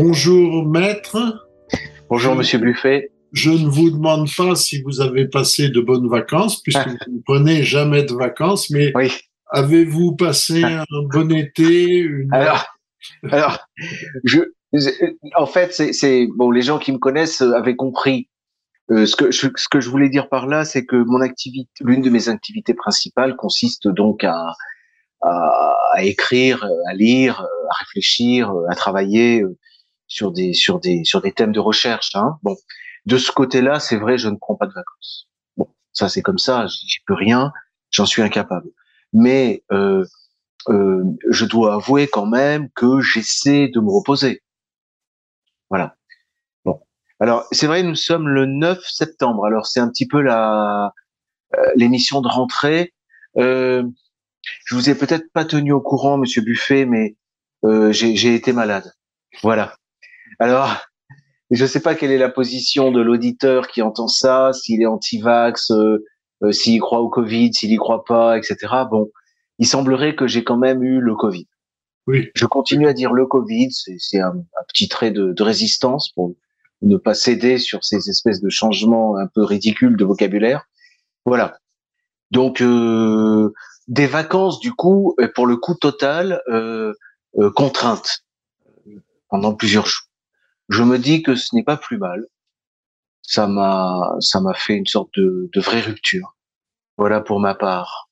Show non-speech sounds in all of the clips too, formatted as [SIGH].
Bonjour maître. Bonjour monsieur Buffet. Je ne vous demande pas si vous avez passé de bonnes vacances, puisque vous ne prenez jamais de vacances, mais Oui. avez-vous passé un bon été une- Alors, [LAUGHS] alors, je, en fait, c'est, bon. Les gens qui me connaissent euh, avaient compris. Euh, ce que je, ce que je voulais dire par là, c'est que mon activité, l'une de mes activités principales consiste donc à, à, à écrire, à lire, à réfléchir, à travailler euh, sur des sur des sur des thèmes de recherche. Hein. Bon, de ce côté-là, c'est vrai, je ne prends pas de vacances. Bon, ça c'est comme ça, j'y peux rien, j'en suis incapable. Mais euh, euh, je dois avouer quand même que j'essaie de me reposer. Voilà. Bon. Alors, c'est vrai, nous sommes le 9 septembre. Alors, c'est un petit peu la euh, l'émission de rentrée. Euh, je vous ai peut-être pas tenu au courant, Monsieur Buffet, mais euh, j'ai j'ai été malade. Voilà. Alors, je ne sais pas quelle est la position de l'auditeur qui entend ça, s'il est anti-vax, euh, euh, s'il croit au Covid, s'il y croit pas, etc. Bon, il semblerait que j'ai quand même eu le Covid. Oui. Je continue à dire le Covid, c'est un, un petit trait de, de résistance pour ne pas céder sur ces espèces de changements un peu ridicules de vocabulaire. Voilà. Donc euh, des vacances du coup, pour le coup total, euh, euh, contraintes pendant plusieurs jours. Je me dis que ce n'est pas plus mal. Ça m'a ça m'a fait une sorte de, de vraie rupture. Voilà pour ma part.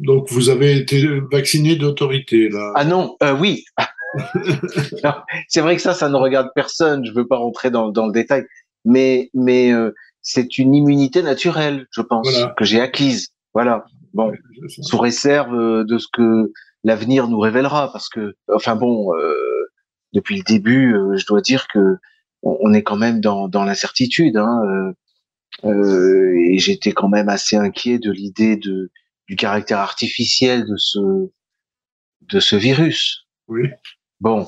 Donc vous avez été vacciné d'autorité là. Ah non, euh, oui. [LAUGHS] C'est vrai que ça, ça ne regarde personne. Je veux pas rentrer dans, dans le détail, mais mais euh, c'est une immunité naturelle, je pense, Voilà. que j'ai acquise. Voilà. Bon, sous réserve euh, de ce que l'avenir nous révélera, parce que, enfin bon, euh, depuis le début, euh, je dois dire que on, est quand même dans, dans l'incertitude, hein, euh, euh, et j'étais quand même assez inquiet de l'idée de du caractère artificiel de ce de ce virus. Oui. Bon,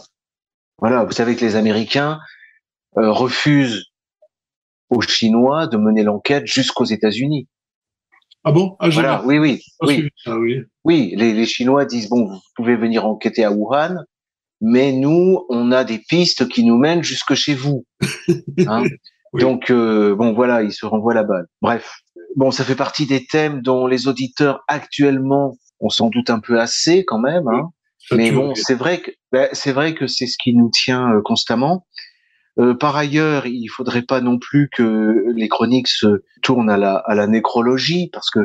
voilà, vous savez que les Américains euh, refusent aux Chinois de mener l'enquête jusqu'aux États-Unis. Ah bon? Ah, Voilà, oui, oui, oui. oui. Oui, les, les Chinois disent bon, vous pouvez venir enquêter à Wuhan, mais nous, on a des pistes qui nous mènent jusque chez vous. [LAUGHS] Hein Oui. Donc euh, bon, voilà, ils se renvoient la balle. Bref, bon, ça fait partie des thèmes dont les auditeurs actuellement ont sans doute un peu assez quand même. Hein. Mais bon, c'est vrai que ben, c'est vrai que c'est ce qui nous tient euh, constamment. Euh, par ailleurs, il faudrait pas non plus que les chroniques se tournent à la à la nécrologie parce que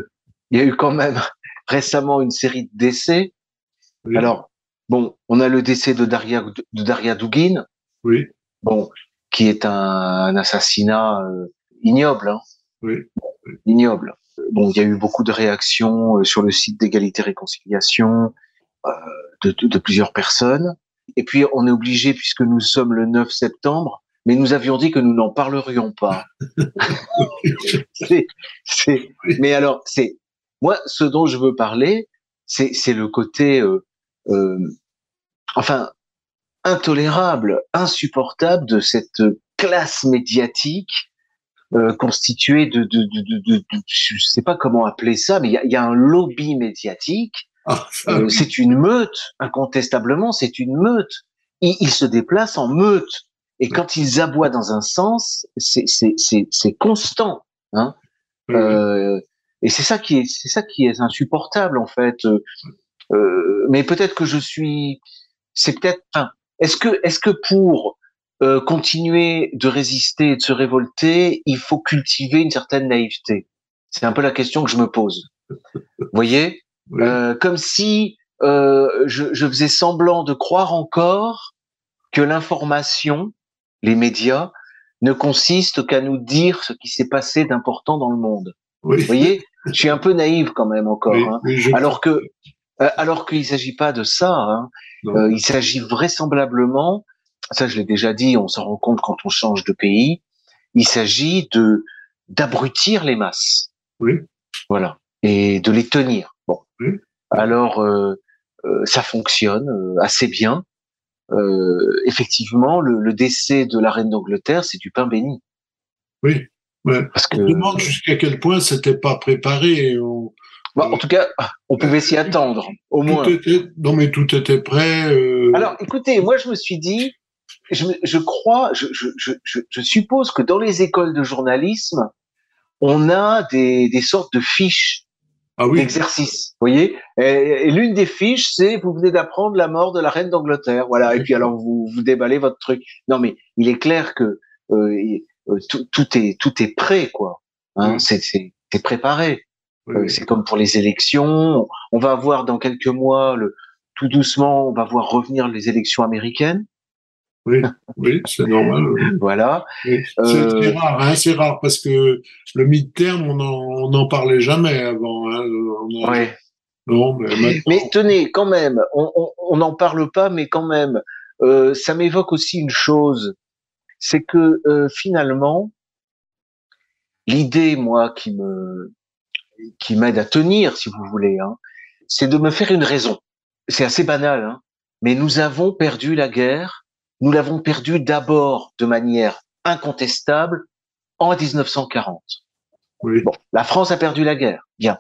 il y a eu quand même [LAUGHS] récemment une série de décès. Oui. Alors bon, on a le décès de Daria de Daria Dugin, Oui, bon, qui est un, un assassinat euh, ignoble, hein, oui. ignoble. Bon, il y a eu beaucoup de réactions euh, sur le site d'égalité réconciliation euh, de, de, de plusieurs personnes. Et puis, on est obligé, puisque nous sommes le 9 septembre, mais nous avions dit que nous n'en parlerions pas. [LAUGHS] C'est- c'est- mais alors, c'est moi, ce dont je veux parler, c'est c'est le côté, euh, euh, enfin, intolérable, insupportable de cette classe médiatique euh, constituée de, de, de, de, je sais pas comment appeler ça, mais il y a, y a un lobby médiatique. Ah, Euh, oui. c'est une meute, incontestablement, c'est une meute. Ils, ils se déplacent en meute. Et quand ils aboient dans un sens, c'est c'est- c'est- c'est constant. Hein Oui, euh, et c'est ça qui est, c'est ça qui est insupportable en fait. Euh, euh, mais peut-être que je suis, c'est peut-être. Enfin, est-ce que, est-ce que pour euh, continuer de résister et de se révolter, il faut cultiver une certaine naïveté? C'est un peu la question que je me pose. Vous voyez, [LAUGHS] Oui. Euh, comme si euh, je, je faisais semblant de croire encore que l'information, les médias, ne consiste qu'à nous dire ce qui s'est passé d'important dans le monde. oui. Vous voyez, je suis un peu naïve quand même encore. Oui, hein. Alors que, alors qu'il s'agit pas de ça. Hein. Euh, il s'agit vraisemblablement, ça je l'ai déjà dit, on s'en rend compte quand on change de pays. Il s'agit de d'abrutir les masses. Oui. Voilà, et de les tenir. Bon. Oui. Alors, euh, euh, ça fonctionne euh, assez bien. Euh, effectivement, le, le décès de la reine d'Angleterre, c'est du pain béni. Oui. Ouais. Parce On que, se demande jusqu'à quel point c'était pas préparé. On- Bah, en tout cas, on pouvait s'y attendre, au moins. Tout était, non mais tout était prêt. euh, Alors, écoutez, moi, je me suis dit, je, je crois, je, je, je, suppose que dans les écoles de journalisme, on a des, des sortes de fiches ah oui. d'exercice. Vous voyez Et, l'une des fiches, c'est vous venez d'apprendre la mort de la reine d'Angleterre. Voilà. Et puis alors vous vous déballez votre truc. Non, mais il est clair que euh, euh tout, tout, est tout est prêt, quoi. Hein, C'est c'est préparé. Euh, c'est comme pour les élections. On va voir dans quelques mois, le, tout doucement, on va voir revenir les élections américaines. Oui, oui, c'est normal. [LAUGHS] voilà. C'est euh, rare, hein, c'est rare parce que le mid-term, on n'en parlait jamais avant. Hein, oui. Non, mais, mais, tenez, quand même, on n'en parle pas, mais quand même, euh, ça m'évoque aussi une chose, c'est que euh, finalement, l'idée, moi, qui me qui m'aide à tenir, si vous voulez, hein, c'est de me faire une raison. C'est assez banal, hein, mais nous avons perdu la guerre nous l'avons perdu d'abord de manière incontestable en 1940. Oui. Bon, la France a perdu la guerre, bien.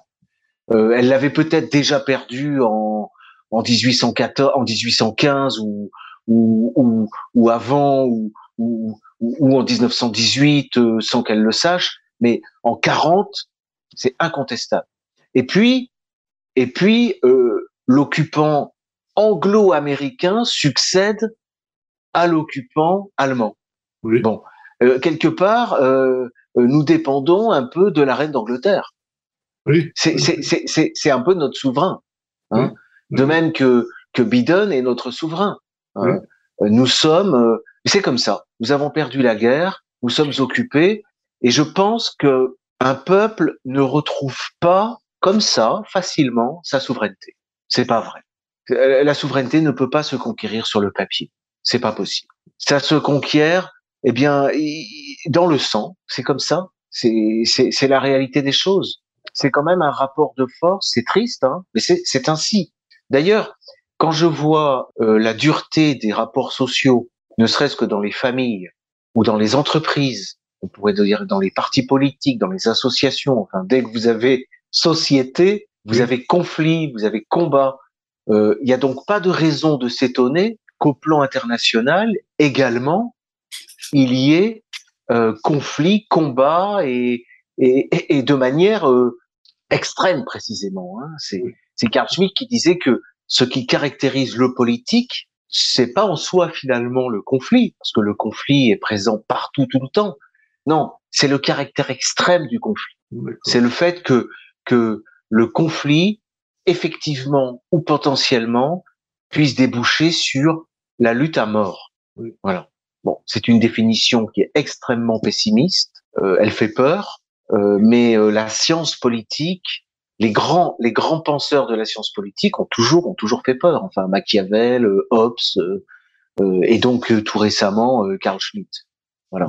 Euh, elle l'avait peut-être déjà perdu en, en 1814, en 1815 ou, ou, ou, ou avant ou, ou, ou, en 1918 euh, sans qu'elle le sache, mais en 40, c'est incontestable. Et puis, et puis euh, l'occupant anglo-américain succède à l'occupant allemand. Bon, euh, quelque part, euh, nous dépendons un peu de la reine d'Angleterre. Oui. C'est un peu notre souverain. Hein. De même que, que Biden est notre souverain. Hein. Nous sommes, c'est comme ça. Nous avons perdu la guerre, nous sommes occupés, et je pense que un peuple ne retrouve pas comme ça facilement sa souveraineté. C'est pas vrai. La souveraineté ne peut pas se conquérir sur le papier. C'est pas possible. Ça se conquiert, eh bien, dans le sang. C'est comme ça. C'est, la réalité des choses. C'est quand même un rapport de force. C'est triste, hein, mais c'est, c'est ainsi. D'ailleurs, quand je vois euh, la dureté des rapports sociaux, ne serait-ce que dans les familles ou dans les entreprises, on pourrait dire dans les partis politiques, dans les associations, enfin, dès que vous avez société, vous avez conflit, vous avez combat. Euh, il n'y a donc pas de raison de s'étonner qu'au plan international également, il y ait euh, conflit, combat et, et, et de manière euh, extrême précisément. Hein. C'est Carl Schmitt qui disait que ce qui caractérise le politique, c'est pas en soi finalement le conflit, parce que le conflit est présent partout tout le temps. Non, c'est le caractère extrême du conflit. C'est le fait que que le conflit, effectivement ou potentiellement, puisse déboucher sur la lutte à mort. Voilà. Bon, c'est une définition qui est extrêmement pessimiste. Euh, elle fait peur, euh, mais euh, la science politique, les grands, les grands penseurs de la science politique ont toujours, ont toujours fait peur. Enfin, Machiavel, Hobbes, et donc tout récemment Carl Schmitt. Voilà.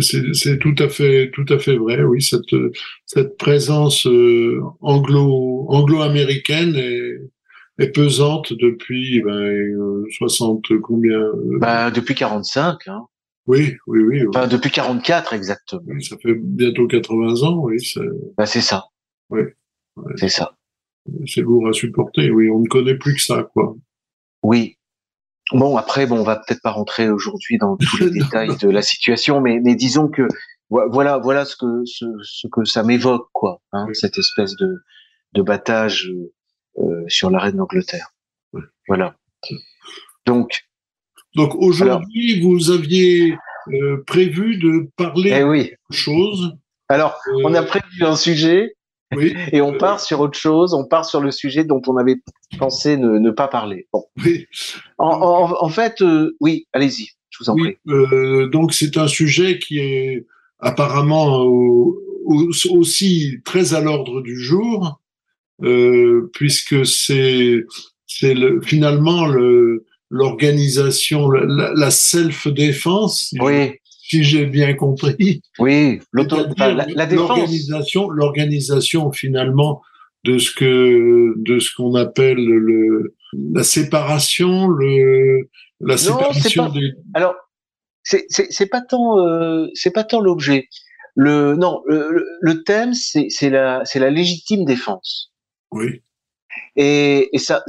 C'est tout à fait, tout à fait vrai. Oui, cette cette présence anglo anglo-américaine est est pesante depuis ben, 60 euh, combien euh, bah, Depuis 45. Hein. Oui, oui, oui. Enfin, depuis 44 exactement. Oui, ça fait bientôt 80 ans, oui. Bah, c'est ça. Oui. C'est ça. C'est lourd à supporter, oui. On ne connaît plus que ça, quoi. Oui. Bon, après, bon, on va peut-être pas rentrer aujourd'hui dans tous les [LAUGHS] détails de la situation, mais, mais disons que voilà, voilà ce que ce, ce que ça m'évoque, quoi. Hein, Cette espèce de de battage euh, sur la reine d'Angleterre. Voilà. Donc. Donc aujourd'hui, vous aviez euh, prévu de parler eh oui. de chose. Alors, on a euh, prévu un sujet. Oui. Et on part sur autre chose, on part sur le sujet dont on avait pensé ne, ne pas parler. Bon. Oui. En, en, en fait, oui, allez-y, je vous en oui, prie. donc c'est un sujet qui est apparemment aussi très à l'ordre du jour, euh, puisque c'est c'est le, finalement le l'organisation, la, la self-défense, si j'ai bien compris. Oui. [LAUGHS] L'organisation, l'organisation finalement de ce que de ce qu'on appelle le la séparation, le la séparation pas, des. Alors, c'est c'est pas tant euh, c'est pas tant l'objet. Le non, le, le thème c'est c'est la c'est la légitime défense. Oui. Et, et ça,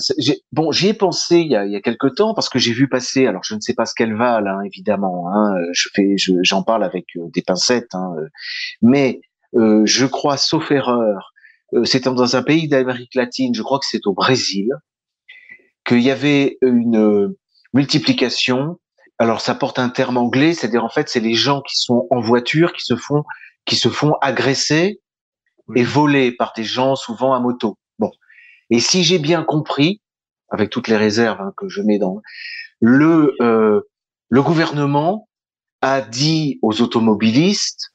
bon, j'y ai pensé il y a, il y a quelque temps parce que j'ai vu passer. Alors, je ne sais pas ce qu'elle va là, évidemment. Hein, je fais, j'en parle avec euh, des pincettes, hein, euh, mais euh, je crois, sauf erreur, euh, c'est dans un pays d'Amérique latine. Je crois que c'est au Brésil qu'il y avait une multiplication. Alors, ça porte un terme anglais, c'est-à-dire en fait, c'est les gens qui sont en voiture qui se font qui se font agresser et voler par des gens souvent à moto. Et si j'ai bien compris, avec toutes les réserves hein, que je mets dans le euh, le gouvernement a dit aux automobilistes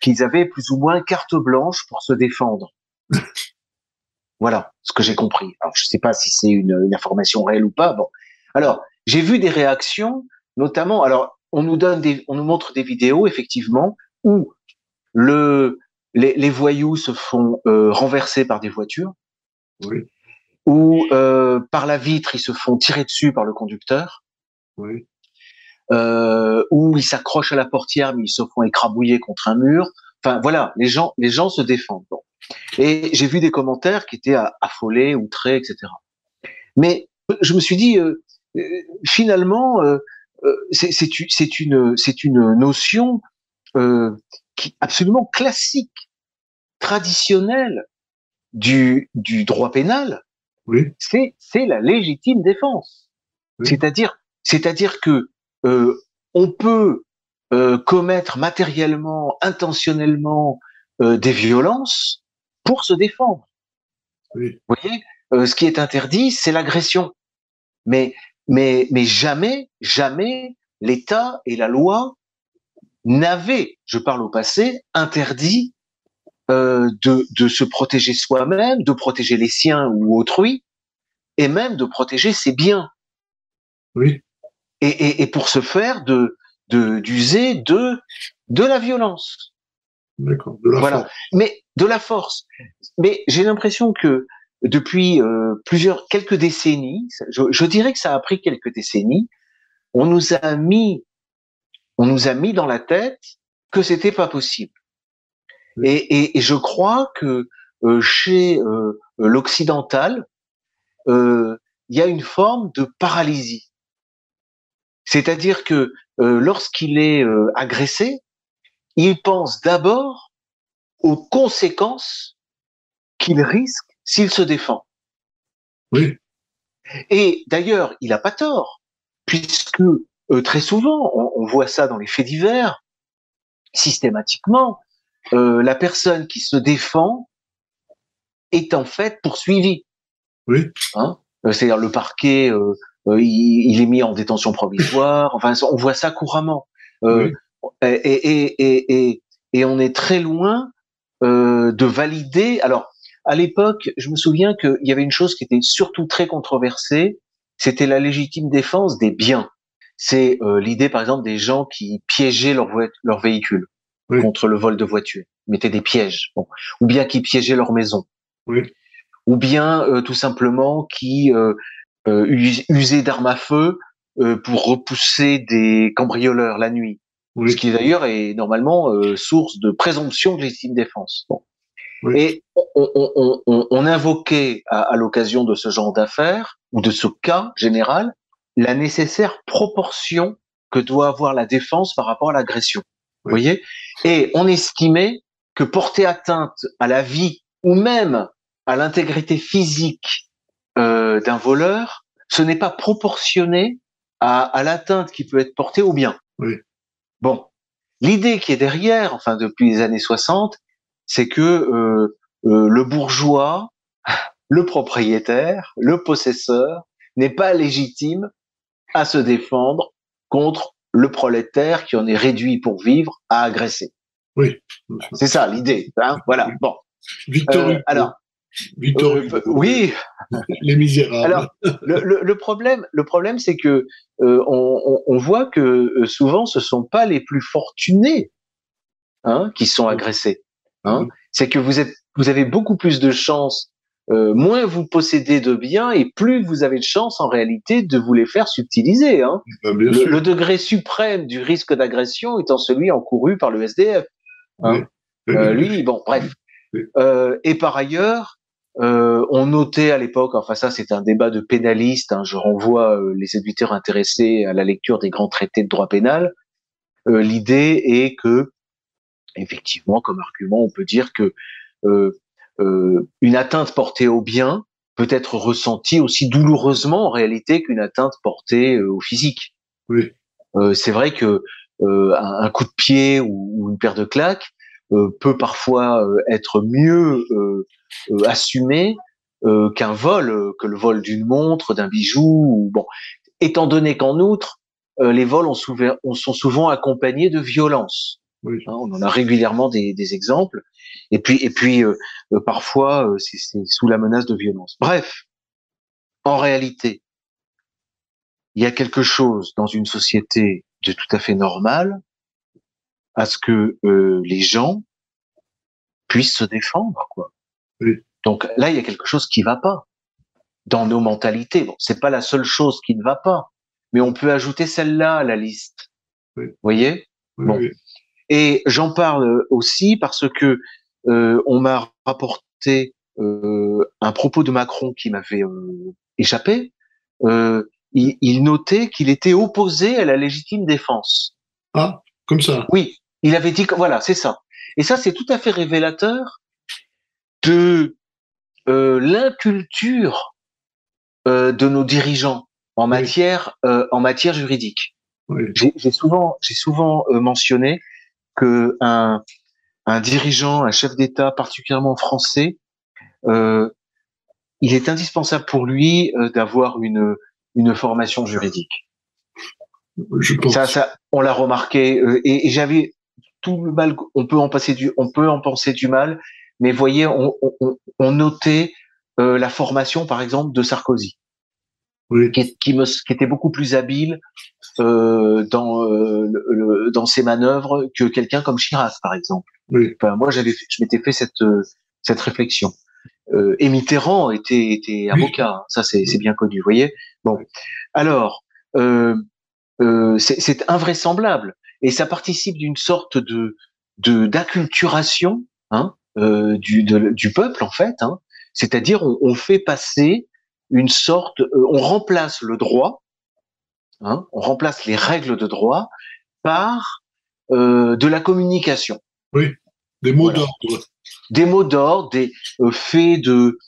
qu'ils avaient plus ou moins carte blanche pour se défendre. [LAUGHS] voilà ce que j'ai compris. Alors je sais pas si c'est une, une, information réelle ou pas. Bon, alors j'ai vu des réactions, notamment. Alors on nous donne des, on nous montre des vidéos effectivement où le les, les voyous se font euh, renverser par des voitures. Oui. Ou euh, par la vitre, ils se font tirer dessus par le conducteur. Oui. Euh, ou ils s'accrochent à la portière, mais ils se font écrabouiller contre un mur. Enfin voilà, les gens, les gens se défendent. Bon. Et j'ai vu des commentaires qui étaient affolés, outrés, etc. Mais je me suis dit, euh, euh finalement, euh, euh c'est une, c'est une notion euh, qui absolument classique, traditionnelle du, du droit pénal, oui. c'est la légitime défense. Oui. C'est-à-dire c'est-à-dire que euh, on peut euh, commettre matériellement, intentionnellement euh, des violences pour se défendre. Oui. Vous voyez, euh, ce qui est interdit, c'est l'agression. Mais mais mais jamais jamais l'État et la loi n'avaient, je parle au passé, interdit euh, de, de se protéger soi-même, de protéger les siens ou autrui, et même de protéger ses biens. Oui. Et, et, et pour ce faire, de d'user de, de de la violence. D'accord. De la voilà. force. Mais de la force. Mais j'ai l'impression que depuis euh, plusieurs quelques décennies, je, je dirais que ça a pris quelques décennies, on nous a mis on nous a mis dans la tête que c'était pas possible. Et, et, et, je crois que euh, chez euh, l'occidental, euh, il y a une forme de paralysie. C'est-à-dire que euh, lorsqu'il est euh, agressé, il pense d'abord aux conséquences qu'il risque s'il se défend. Oui. Et d'ailleurs, il n'a pas tort, puisque euh, très souvent, on, on, voit ça dans les faits divers, systématiquement, euh, la personne qui se défend est en fait poursuivie. Oui. Hein? Euh, C'est-à-dire le parquet, euh, euh, il, il, est mis en détention provisoire. Enfin, on voit ça couramment. Oui. Et, et, et, et, et on est très loin de valider. Alors, à l'époque, je me souviens qu'il y avait une chose qui était surtout très controversée, c'était la légitime défense des biens. C'est l'idée, par exemple, des gens qui piégeaient leur, leur véhicule oui. contre le vol de voitures, mettaient des pièges, bon. ou bien qui piégeaient leur maison, oui. ou bien euh, tout simplement qui euh, euh, usaient d'armes à feu euh, pour repousser des cambrioleurs la nuit, oui. ce qui d'ailleurs est normalement euh, source de présomption de légitime défense. Bon. Et on, on, on, on, invoquait à, à l'occasion de ce genre d'affaires ou de ce cas général la nécessaire proportion que doit avoir la défense par rapport à l'agression. Vous voyez? Et on estimait que porter atteinte à la vie ou même à l'intégrité physique euh, d'un voleur, ce n'est pas proportionné à, à l'atteinte qui peut être portée au bien. Oui. Bon, l'idée qui est derrière, enfin depuis les années 60, c'est que euh, euh, le bourgeois, [LAUGHS] le propriétaire, le possesseur n'est pas légitime à se défendre contre le prolétaire qui en est réduit pour vivre à agresser. Oui. C'est ça l'idée. Hein voilà. Bon. Victor euh, alors. Victor euh, oui. Les misérables. Alors, le, le, le problème, le problème, c'est que euh, on, on, voit que souvent ce sont pas les plus fortunés hein, qui sont agressés. Hein. C'est que vous êtes, vous avez beaucoup plus de chances euh, moins vous possédez de biens et plus vous avez de chances en réalité de vous les faire subtiliser. Hein. Ben, le, le, degré suprême du risque d'agression étant celui encouru par le SDF. Hein. Oui. Euh, lui, bon, bref. Oui. Euh, et par ailleurs, euh, on notait à l'époque, enfin ça c'est un débat de pénalistes, hein, je renvoie euh, les éditeurs intéressés à la lecture des grands traités de droit pénal. Euh, l'idée est que, effectivement, comme argument, on peut dire que une atteinte portée au bien peut être ressentie aussi douloureusement en réalité qu'une atteinte portée au physique. Oui. c'est vrai que un, coup de pied ou, une paire de claques peut parfois être mieux euh, assumé euh, qu'un vol, euh, que le vol d'une montre, d'un bijou. Ou, bon, étant donné qu'en outre, les vols ont souvent, sont souvent accompagnés de violence. Oui. Hein, on en a régulièrement des, des, exemples. Et puis, et puis parfois, c'est sous la menace de violence. Bref, en réalité, il y a quelque chose dans une société de tout à fait normal à ce que euh, les gens puissent se défendre, quoi. Donc là, il y a quelque chose qui va pas dans nos mentalités. Bon, c'est pas la seule chose qui ne va pas, mais on peut ajouter celle-là à la liste. Oui. Vous voyez bon. Et j'en parle aussi parce que euh, on m'a rapporté euh, un propos de Macron qui m'avait euh, échappé. Euh, il, il, notait qu'il était opposé à la légitime défense. Ah, comme ça. Oui, il avait dit que voilà, c'est ça. Et ça, c'est tout à fait révélateur de euh, l'inculture euh, de nos dirigeants en matière euh, en matière juridique. Oui. J'ai souvent j'ai souvent euh, mentionné que un un dirigeant, un chef d'État particulièrement français, euh, il est indispensable pour lui euh, d'avoir une une formation juridique. Je pense. Ça, ça, on l'a remarqué et, et j'avais tout le mal. On peut en passer du, on peut en penser du mal, mais voyez, on, on, on notait euh, la formation, par exemple, de Sarkozy, oui. qui, qui, me, qui était beaucoup plus habile euh, dans, euh, le, dans ses manœuvres que quelqu'un comme Chirac, par exemple. Oui. Enfin, moi, j'avais, je m'étais fait cette cette réflexion. Euh, et Mitterrand était, était avocat, hein, ça c'est bien connu, vous voyez. Bon, alors euh, euh, c'est invraisemblable et ça participe d'une sorte de de d'acculturation hein, euh, du, de, du peuple en fait. Hein. C'est-à-dire on, on, fait passer une sorte, euh, on remplace le droit, hein, on remplace les règles de droit par euh, de la communication. Oui, des mots voilà. d'ordre. Des mots d'ordre, des euh, faits de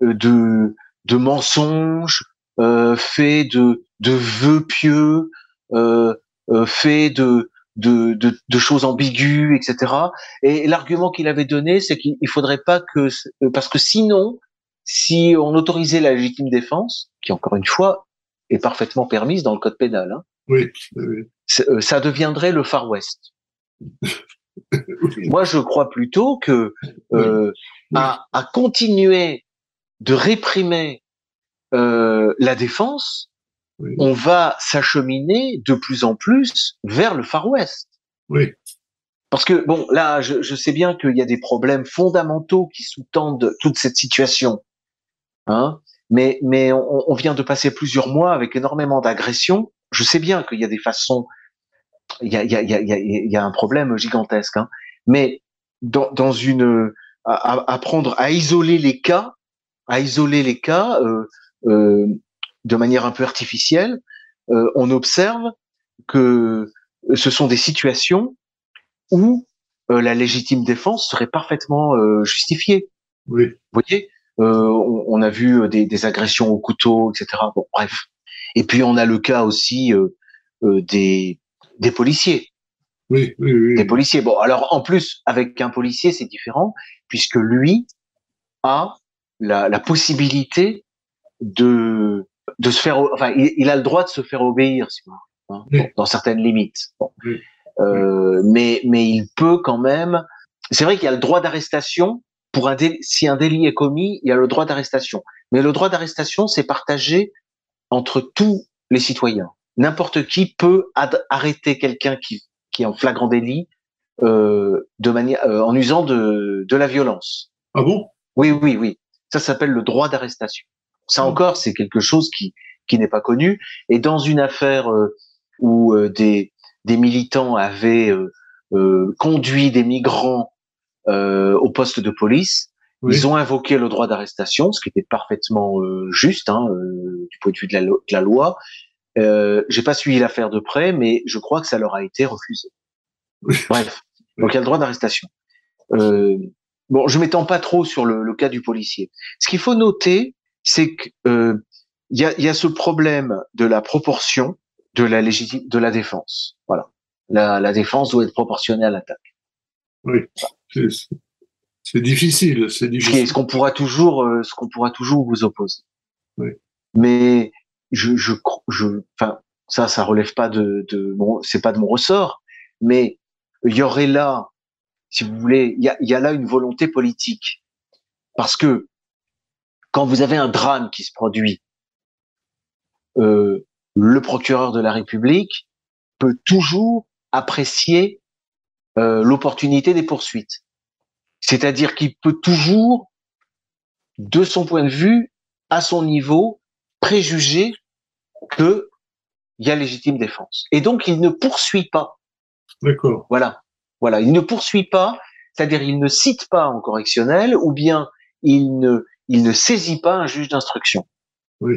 de de mensonges, faits de de vœux pieux, faits de de, de, de, choses ambiguës, etc. Et l'argument qu'il avait donné, c'est qu'il faudrait pas que, parce que sinon, si on autorisait la légitime défense, qui encore une fois est parfaitement permise dans le code pénal, hein, oui, oui. ça deviendrait le Far West. Moi, je crois plutôt que euh, oui. à, à, continuer de réprimer euh, la défense, on va s'acheminer de plus en plus vers le Far West. Oui. Parce que bon, là, je, je sais bien qu'il y a des problèmes fondamentaux qui sous-tendent toute cette situation, hein. Mais mais on, on, vient de passer plusieurs mois avec énormément d'agressions. Je sais bien qu'il y a des façons, il y a il y a il y a, il y a un problème gigantesque, hein. Mais dans, dans une à, apprendre à isoler les cas, à isoler les cas. Euh, euh, de manière un peu artificielle, euh, on observe que ce sont des situations où euh, la légitime défense serait parfaitement euh, justifiée. Oui. Vous voyez, on, on, a vu des, des, agressions au couteau, etc. Bon, bref. Et puis on a le cas aussi des, des policiers. Oui, oui, oui. Des policiers. Bon, alors en plus, avec un policier, c'est différent, puisque lui a la, la possibilité de de se faire, enfin, il, il, a le droit de se faire obéir, si hein, oui. bon, dans certaines limites. Bon. Oui. Euh, mais, mais il peut quand même. C'est vrai qu'il y a le droit d'arrestation pour un délit, si un délit est commis, il y a le droit d'arrestation. Mais le droit d'arrestation, c'est partagé entre tous les citoyens. N'importe qui peut arrêter quelqu'un qui, qui est en flagrant délit euh, de manière, euh, en usant de, de la violence. Ah bon? Oui, oui, oui. Ça s'appelle le droit d'arrestation. Ça encore, c'est quelque chose qui, qui n'est pas connu. Et dans une affaire euh, où euh, des, des militants avaient euh, conduit des migrants au poste de police, Ils ont invoqué le droit d'arrestation, ce qui était parfaitement euh, juste hein, euh, du point de vue de la, de la loi. Euh, J'ai pas suivi l'affaire de près, mais je crois que ça leur a été refusé. Bref, donc il y a le droit d'arrestation. Euh, bon, je m'étends pas trop sur le, le, cas du policier. Ce qu'il faut noter, c'est que euh, il y, a, y, a, ce problème de la proportion de la légitime de la défense. Voilà, la, la défense doit être proportionnée à l'attaque. Oui, c'est difficile, c'est difficile. Ce qu'on pourra toujours, euh, ce qu'on pourra toujours vous opposer. Oui. Mais je, je, je, enfin, ça, ça relève pas de, de mon, c'est pas de mon ressort, mais il y aurait là, si vous voulez, il y a, y a là une volonté politique, parce que quand vous avez un drame qui se produit, euh, le procureur de la République peut toujours apprécier euh, l'opportunité des poursuites. C'est-à-dire qu'il peut toujours, de son point de vue, à son niveau, préjuger que il y a légitime défense. Et donc, il ne poursuit pas. D'accord. Voilà. Voilà. Il ne poursuit pas, c'est-à-dire il ne cite pas en correctionnel, ou bien il ne, il ne saisit pas un juge d'instruction. Oui.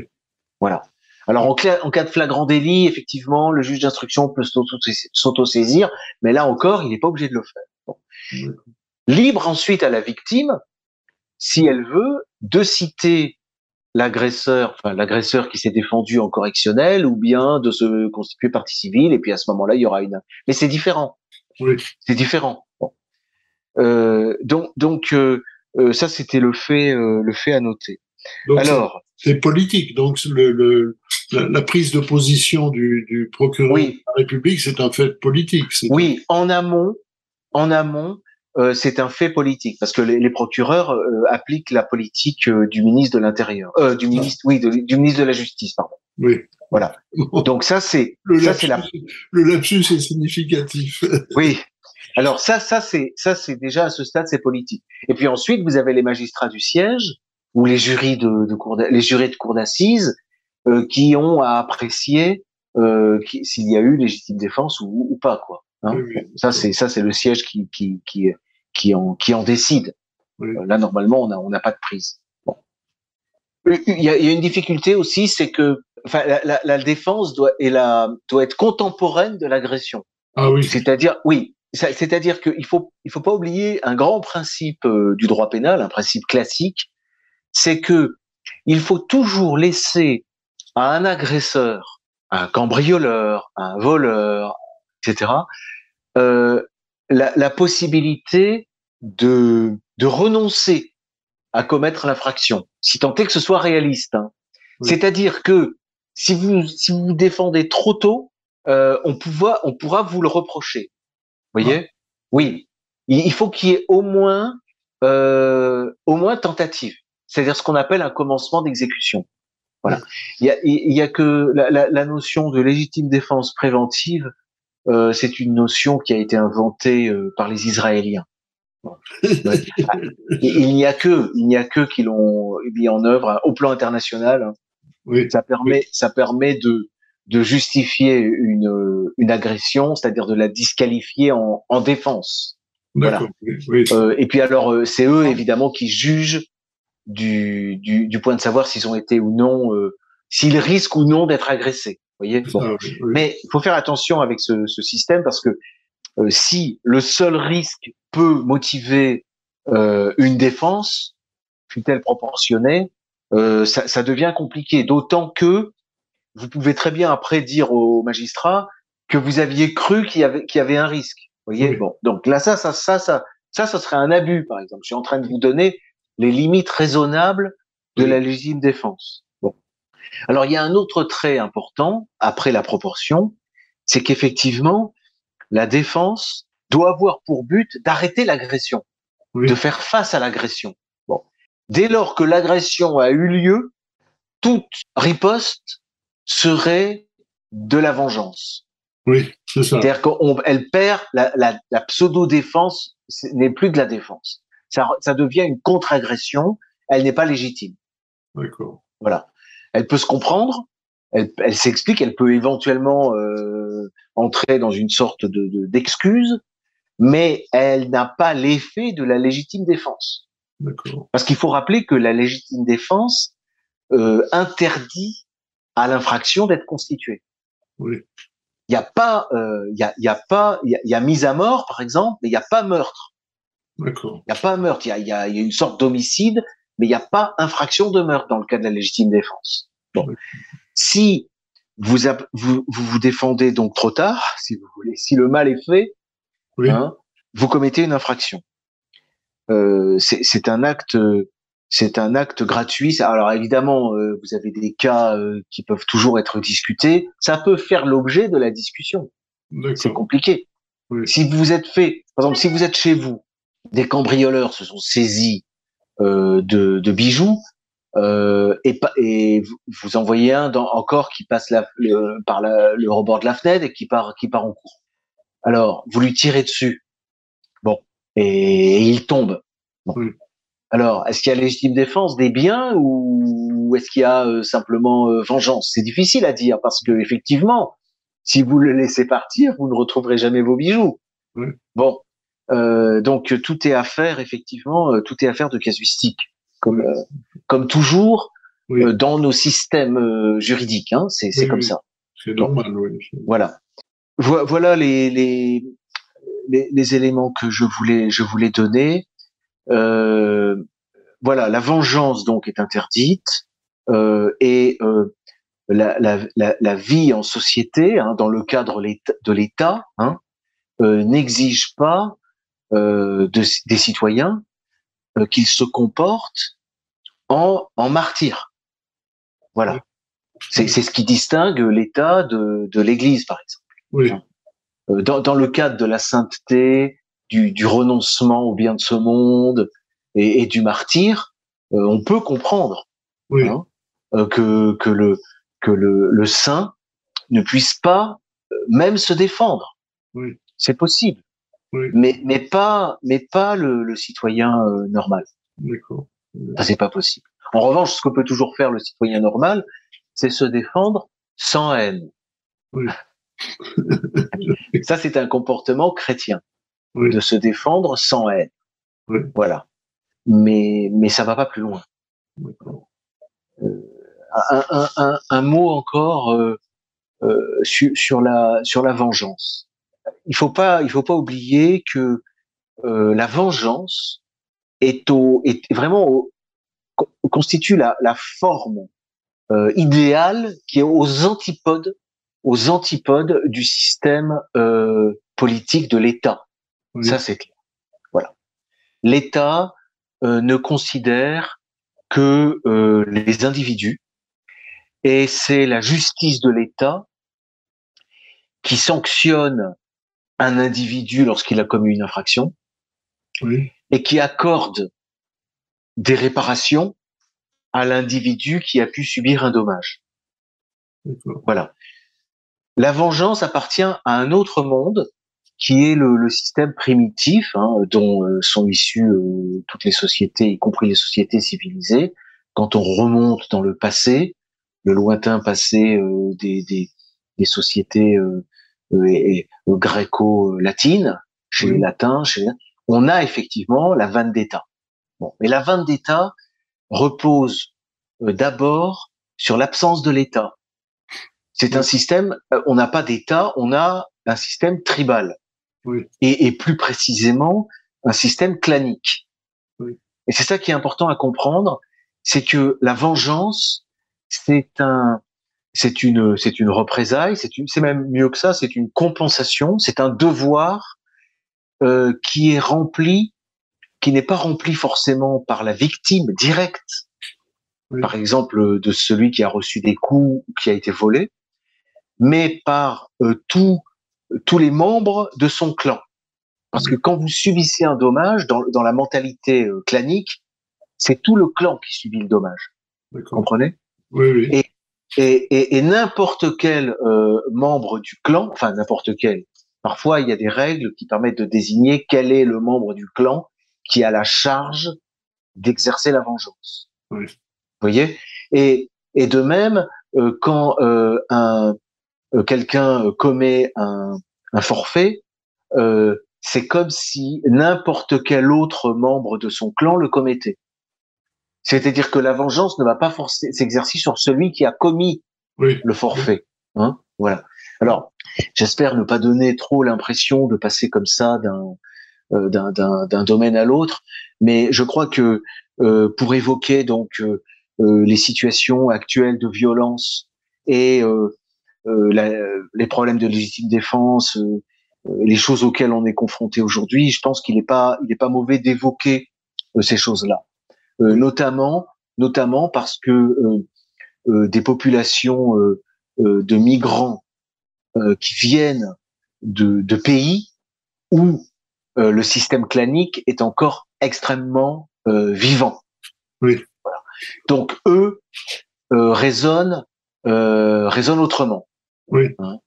Voilà. Alors, en, cas, en cas de flagrant délit, effectivement, le juge d'instruction peut s'auto-saisir, mais là encore, il n'est pas obligé de le faire. Bon. Libre ensuite à la victime, si elle veut, de citer l'agresseur, enfin l'agresseur qui s'est défendu en correctionnel, ou bien de se constituer partie civile, et puis à ce moment-là, il y aura une. Mais c'est différent. Oui. C'est différent. Bon. Euh, donc, donc euh, euh, ça, c'était le fait, euh, le fait à noter. Donc, Alors, c'est politique. Donc le, le la, la, prise de position du, du procureur oui. de la République, c'est un fait politique. Oui, en amont, en amont, euh, c'est un fait politique parce que les, les procureurs euh, appliquent la politique euh, du ministre de l'Intérieur, du ministre, oui, de, du ministre de la Justice, pardon. Oui. Voilà. [LAUGHS] Donc ça c'est le ça lapsus, c'est la le lapsus est significatif. [LAUGHS] oui. Alors ça ça c'est ça c'est déjà à ce stade c'est politique. Et puis ensuite vous avez les magistrats du siège ou les jurys de, de cour les jurés de cour d'assises euh, qui ont à apprécier euh, s'il y a eu légitime défense ou, ou pas quoi. Hein Oui, oui. ça c'est ça c'est le siège qui qui qui qui en qui en décide. Oui. Euh, Là normalement on a on n'a pas de prise. Bon. Il y a, il y a une difficulté aussi, c'est que enfin la, la, la défense doit et la doit être contemporaine de l'agression. Ah oui. C'est-à-dire oui, c'est-à-dire qu'il faut il faut pas oublier un grand principe euh, du droit pénal, un principe classique, c'est que il faut toujours laisser à un agresseur, à un cambrioleur, à un voleur, etc., euh, la, la possibilité de, de renoncer à commettre l'infraction, si tant est que ce soit réaliste. hein. Oui. C'est-à-dire que si vous si vous vous défendez trop tôt, euh, on, pourra, on pourra vous le reprocher. Vous voyez? Oui. Il, il faut qu'il y ait au moins euh, au moins tentative, c'est-à-dire ce qu'on appelle un commencement d'exécution. Voilà. Il y a, il y a que la, la, la notion de légitime défense préventive, euh, c'est une notion qui a été inventée euh, par les Israéliens. Bon. [LAUGHS] Il n'y a que, il n'y a que qui l'ont mis en œuvre hein, au plan international. hein. Oui. Ça permet, ça permet de de justifier une une agression, c'est-à-dire de la disqualifier en, en défense. Oui. oui. Euh, et puis alors, euh, c'est eux évidemment qui jugent du, du, du point de savoir s'ils ont été ou non, euh, s'ils risquent ou non d'être agressés. Vous voyez bon. Mais il faut faire attention avec ce, ce système parce que euh, si le seul risque peut motiver euh, une défense, fut-elle proportionnée, euh, ça, ça devient compliqué. D'autant que vous pouvez très bien après dire au magistrat que vous aviez cru qu'il y avait, qu'il y avait un risque. Vous voyez Oui. Bon, donc là, ça, ça, ça, ça, ça, ça serait un abus, par exemple. Je suis en train de vous donner les limites raisonnables de la légitime défense. Bon. Alors, il y a un autre trait important après la proportion, c'est qu'effectivement, la défense doit avoir pour but d'arrêter l'agression, Oui. de faire face à l'agression. Bon. Dès lors que l'agression a eu lieu, toute riposte serait de la vengeance. Oui, c'est ça. C'est-à-dire qu'elle perd la, la, la pseudo-défense, n'est plus de la défense. Ça, ça devient une contre-agression, elle n'est pas légitime. D'accord. Voilà. Elle peut se comprendre, elle, elle s'explique, elle peut éventuellement euh, entrer dans une sorte de de- d'excuse, mais elle n'a pas l'effet de la légitime défense. D'accord. Parce qu'il faut rappeler que la légitime défense euh, interdit à l'infraction d'être constituée. Oui. Il n'y a pas, euh, il y a, y a pas, il y y a mise à mort par exemple, mais il n'y a pas meurtre. D'accord. Il n'y a pas meurtre. Il y a, il y a, il y a une sorte d'homicide, mais il n'y a pas infraction de meurtre dans le cas de la légitime défense. Bon, si vous, vous vous vous défendez donc trop tard, [LAUGHS] si vous voulez, si le mal est fait, Oui. hein, vous commettez une infraction. Euh, c'est un acte, c'est un acte gratuit. Alors évidemment, euh, vous avez des cas euh, qui peuvent toujours être discutés. Ça peut faire l'objet de la discussion. C'est compliqué. Oui. Si vous êtes fait, par exemple, si vous êtes chez vous, des cambrioleurs se sont saisis euh, de, de bijoux euh, et, et vous, vous envoyez un dans, encore qui passe la, le, par la- le rebord de la fenêtre et qui part, qui part en cours. Alors, vous lui tirez dessus. Bon, et, et il tombe. Bon. Alors, est-ce qu'il y a légitime défense des biens ou est-ce qu'il y a euh, simplement euh, vengeance? C'est difficile à dire parce que effectivement, si vous le laissez partir, vous ne retrouverez jamais vos bijoux. Bon, donc tout est affaire effectivement, euh, tout est affaire de casuistique, comme euh, comme toujours Oui. euh, dans nos systèmes euh, juridiques. Hein, c'est Oui, comme oui. ça. C'est normal, oui. Voilà. Vo- Voilà les, les, les, les éléments que je voulais, je voulais donner. Euh, voilà, la vengeance donc est interdite euh, et euh, la, la, la, la vie en société, hein, dans le cadre de l'État, hein, euh, n'exige pas euh, de, des citoyens euh, qu'ils se comportent en, en martyrs. Voilà. Oui. C'est c'est ce qui distingue l'État de, de l'Église, par exemple. Oui. Euh, dans, dans le cadre de la sainteté, du, du renoncement au bien de ce monde et, et du martyr, euh, on peut comprendre Oui. Hein, euh, que, que, le, que le, le saint ne puisse pas euh, même se défendre. Oui. C'est possible, Oui. mais, mais pas, mais pas le, le citoyen euh, normal. D'accord. Ça, c'est pas possible. En revanche, ce que peut toujours faire le citoyen normal, c'est se défendre sans haine. Oui. [LAUGHS] Ça, c'est un comportement chrétien, Oui. de se défendre sans haine. Oui. Voilà. Mais, mais ça va pas plus loin. D'accord. Un, un, un, un mot encore euh, euh, sur, sur la sur la vengeance. Il faut pas il faut pas oublier que euh, la vengeance est au est vraiment au, constitue la, la forme euh, idéale qui est aux antipodes aux antipodes du système euh, politique de l'État. Oui. Ça c'est clair. Voilà. L'État euh, ne considère que euh, les individus et c'est la justice de l'État qui sanctionne un individu lorsqu'il a commis une infraction Oui. et qui accorde des réparations à l'individu qui a pu subir un dommage. Voilà. La vengeance appartient à un autre monde qui est le, le système primitif hein, dont euh, sont issues euh, toutes les sociétés, y compris les sociétés civilisées. Quand on remonte dans le passé, le lointain passé euh, des, des, des sociétés et- et, gréco-latines, chez Oui. les latins, chez les- on a effectivement la vendetta. Bon, mais la vendetta repose euh, d'abord sur l'absence de l'État. C'est un système, euh, on n'a pas d'État, on a un système tribal. Oui. Et, et plus précisément, un système clanique. Oui. Et c'est ça qui est important à comprendre, c'est que la vengeance, c'est un, c'est une, c'est une représailles, c'est une, c'est même mieux que ça, c'est une compensation, c'est un devoir euh, qui est rempli, qui n'est pas rempli forcément par la victime directe, Oui. par exemple de celui qui a reçu des coups ou qui a été volé, mais par euh, tous tous les membres de son clan. Parce que quand vous subissez un dommage, dans, dans la mentalité euh, clanique, c'est tout le clan qui subit le dommage. Vous comprenez? Oui, oui. Et- Et, et, et n'importe quel euh, membre du clan, enfin n'importe quel, parfois il y a des règles qui permettent de désigner quel est le membre du clan qui a la charge d'exercer la vengeance. Oui. Vous voyez? Et, et de même, euh, quand euh, un euh, quelqu'un commet un, un forfait, euh, c'est comme si n'importe quel autre membre de son clan le commettait. C'est-à-dire que la vengeance ne va pas s'exercer sur celui qui a commis le forfait. Hein voilà. Alors, j'espère ne pas donner trop l'impression de passer comme ça d'un euh, d'un domaine à l'autre, mais je crois que euh, pour évoquer donc euh, euh, les situations actuelles de violence et la, les problèmes de légitime défense, les choses auxquelles on est confronté aujourd'hui, je pense qu'il n'est pas il n'est pas mauvais d'évoquer ces choses-là, notamment notamment parce que des populations de migrants qui viennent de, de pays où euh, le système clanique est encore extrêmement euh, vivant. Oui. Donc eux euh, raisonnent, euh, raisonnent autrement. Oui. Hein.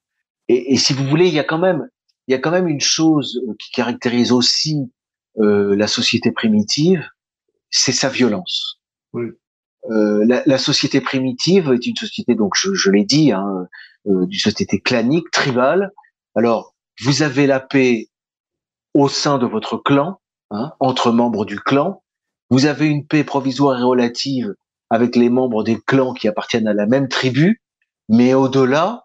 et, et, si vous voulez, il y a quand même, il y a quand même une chose qui caractérise aussi euh, la société primitive, c'est sa violence. Oui. Euh, la, la, société primitive est une société, donc je, je l'ai dit, hein, euh, d'une société clanique, tribale. Alors, vous avez la paix au sein de votre clan, hein, entre membres du clan. Vous avez une paix provisoire et relative avec les membres des clans qui appartiennent à la même tribu, mais au-delà,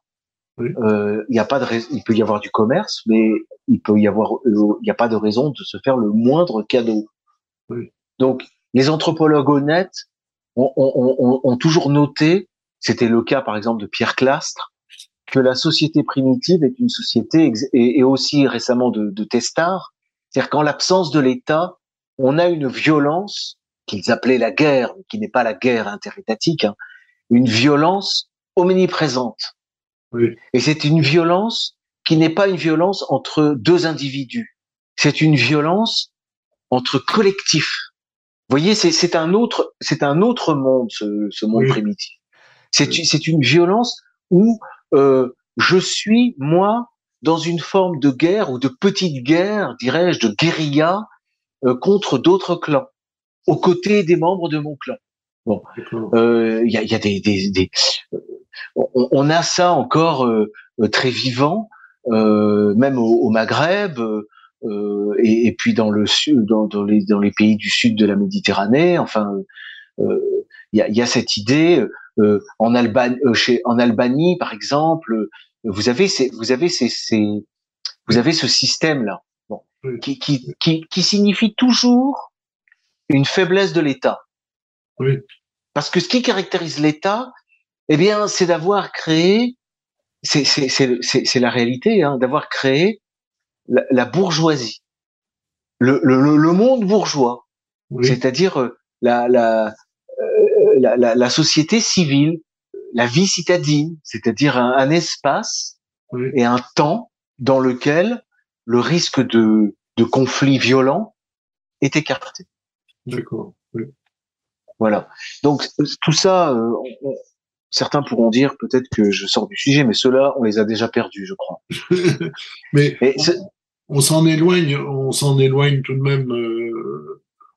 euh, il y a pas de il peut y avoir du commerce, mais il peut y avoir, euh, il n'y a pas de raison de se faire le moindre cadeau. Oui. Donc, les anthropologues honnêtes ont, ont, ont, ont toujours noté, c'était le cas par exemple de Pierre Clastre, que la société primitive est une société, et, aussi récemment de, de Testard, c'est-à-dire qu'en l'absence de l'État, on a une violence qu'ils appelaient la guerre, qui n'est pas la guerre interétatique, hein, une violence omniprésente. Oui. Et c'est une violence qui n'est pas une violence entre deux individus, c'est une violence entre collectifs. Vous voyez, c'est un autre, c'est un autre monde, ce, ce monde oui. primitif. C'est une violence où euh, je suis moi dans une forme de guerre ou de petite guerre, dirais-je, de guérilla euh, contre d'autres clans, aux côtés des membres de mon clan. Bon, il euh, y, a, y, a, des, des, des on, on, a ça encore euh, très vivant, même au, au Maghreb. Et, et, puis dans le sud, dans, dans, les, dans les pays du sud de la Méditerranée, enfin, il y a, y, a, cette idée euh, en, Albanie, euh, chez, en Albanie, par exemple, euh, vous avez ces, vous avez ces, ces vous avez ce système là, bon, oui. qui, qui, qui, qui, signifie toujours une faiblesse de l'État. Oui. Parce que ce qui caractérise l'État, eh bien, c'est d'avoir créé, c'est la réalité, hein, d'avoir créé la, la, bourgeoisie, le, le, le monde bourgeois, oui. c'est-à-dire la, la, la, la, la, société civile, la vie citadine, c'est-à-dire un, un, espace oui. et un temps dans lequel le risque de, de conflit violent est écarté. D'accord. Oui. Voilà. Donc tout ça, euh, on, certains pourront dire peut-être que je sors du sujet, mais ceux-là, on les a déjà perdus, je crois. [LAUGHS] mais on, on s'en éloigne, on s'en éloigne tout de même. Euh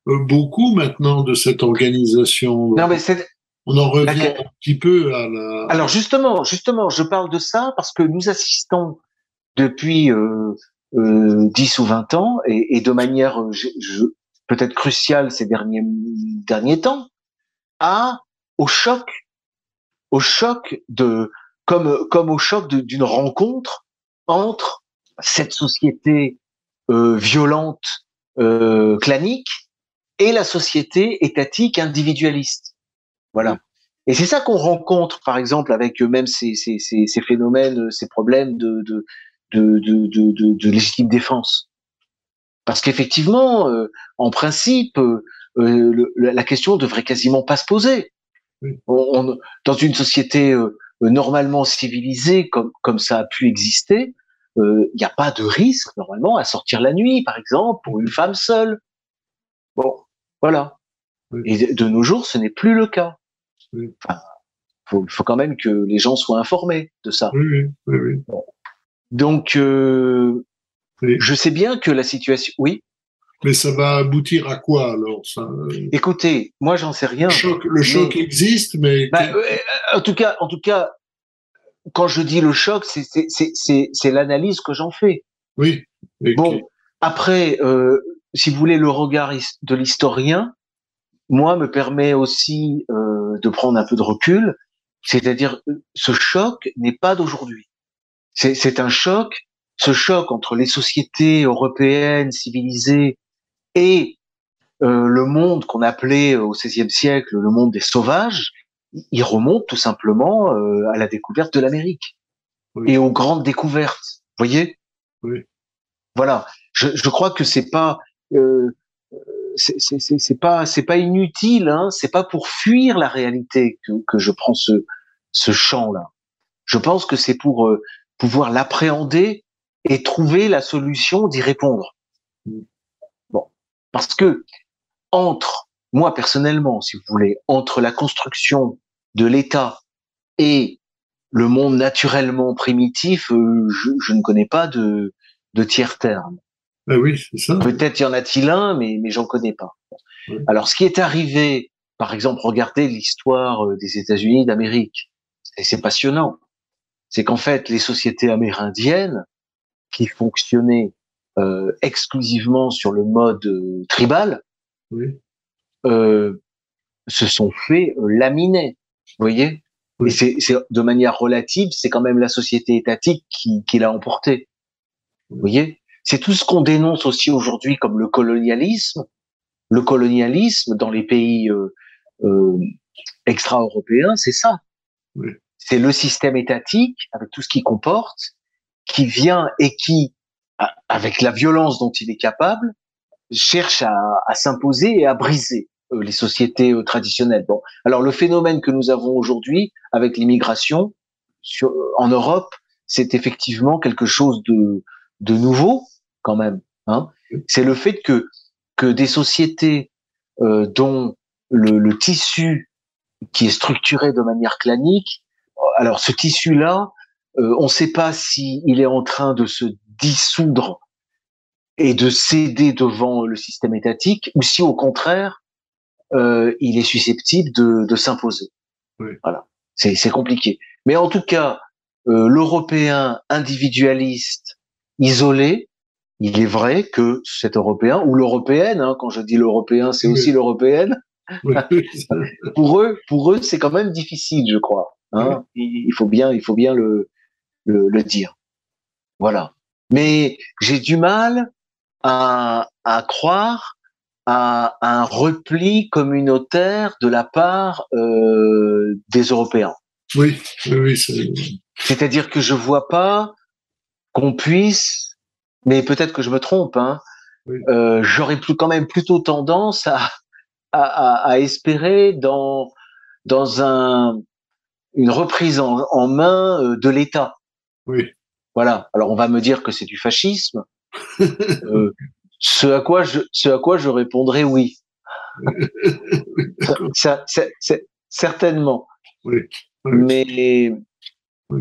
beaucoup maintenant de cette organisation. Non, mais c'est. On en revient un petit peu à la. Alors justement, justement, je parle de ça parce que nous assistons depuis euh, euh, 10 ou 20 ans et, et de manière peut-être cruciale ces derniers derniers temps à au choc, au choc de comme comme au choc d'une rencontre entre cette société euh, violente, euh, clanique et la société étatique individualiste. Voilà. Et c'est ça qu'on rencontre, par exemple, avec même ces, ces, ces, ces phénomènes, ces problèmes de, de, de, de, de, de légitime défense. Parce qu'effectivement, euh, en principe, euh, le, la question devrait quasiment pas se poser. On, dans une société euh, normalement civilisée, comme, comme ça a pu exister, il n'y a pas de risque normalement à sortir la nuit, par exemple, pour une femme seule. Bon, voilà. Oui. Et de nos jours, ce n'est plus le cas. Oui. Enfin, faut, faut quand même que les gens soient informés de ça. Oui, oui, oui. Bon. Donc, euh, je sais bien que la situation. Oui? Mais ça va aboutir à quoi alors ça... Écoutez, moi j'en sais rien. Le choc, le choc mais... existe, mais bah, euh, en tout cas, en tout cas, quand je dis le choc, c'est l'analyse que j'en fais. Oui. Okay. Bon, après, euh, si vous voulez, le regard de l'historien, moi, me permet aussi euh, de prendre un peu de recul. C'est-à-dire, ce choc n'est pas d'aujourd'hui. C'est un choc, ce choc entre les sociétés européennes civilisées et euh, le monde qu'on appelait au XVIe siècle le monde des sauvages, il remonte tout simplement euh, à la découverte de l'Amérique et aux grandes découvertes. Vous voyez? Oui. Voilà. Je, je crois que c'est pas euh, c'est pas c'est pas inutile. Hein, c'est pas pour fuir la réalité que, que je prends ce ce champ là. Je pense que c'est pour euh, pouvoir l'appréhender et trouver la solution d'y répondre. Bon, parce que entre moi personnellement, si vous voulez, entre la construction de l'État et le monde naturellement primitif, euh, je, ne connais pas de, de tiers terme. Ben oui, c'est ça. Peut-être y en a-t-il un, mais, mais j'en connais pas. Alors, ce qui est arrivé, par exemple, regardez l'histoire euh, des États-Unis d'Amérique. Et c'est passionnant. C'est qu'en fait, les sociétés amérindiennes qui fonctionnaient euh, exclusivement sur le mode euh, tribal oui. Euh, se sont fait euh, laminer. Vous voyez? Oui. Et c'est c'est de manière relative, c'est quand même la société étatique qui, qui l'a emporté. Vous voyez? C'est tout ce qu'on dénonce aussi aujourd'hui comme le colonialisme. Le colonialisme dans les pays euh, euh, extra-européens, c'est ça. Oui. C'est le système étatique avec tout ce qu'il comporte, qui vient et qui, avec la violence dont il est capable, cherche à, à s'imposer et à briser les sociétés euh, traditionnelles. Bon, alors le phénomène que nous avons aujourd'hui avec l'immigration en Europe, c'est effectivement quelque chose de, de nouveau quand même. Hein c'est le fait que que des sociétés euh, dont le, le tissu qui est structuré de manière clanique, alors ce tissu-là, euh, on ne sait pas s'il est en train de se dissoudre et de céder devant le système étatique, ou si au contraire, euh, il est susceptible de, de s'imposer. Oui. Voilà, c'est compliqué. Mais en tout cas, euh, l'Européen individualiste, isolé, il est vrai que cet Européen, ou l'Européenne, hein, quand je dis l'Européen, c'est Oui. aussi l'Européenne, Oui. [LAUGHS] pour eux, pour eux, c'est quand même difficile, je crois. Hein. Il il faut bien, il faut bien le, le, le dire. Voilà. Mais j'ai du mal à, à croire à un repli communautaire de la part euh, des Européens. oui, oui, oui, c'est- C'est-à-dire que je vois pas qu'on puisse, mais peut-être que je me trompe, hein, Oui. euh, j'aurais plus, quand même plutôt tendance à, à, à, à espérer dans, dans un, une reprise en, en main euh, de l'État. oui. Voilà. Alors on va me dire que c'est du fascisme. [LAUGHS] Euh, ce à quoi je, ce à quoi je répondrai oui. Ça- [LAUGHS] ça- ça- ça- certainement. Oui. Oui. Mais Vous,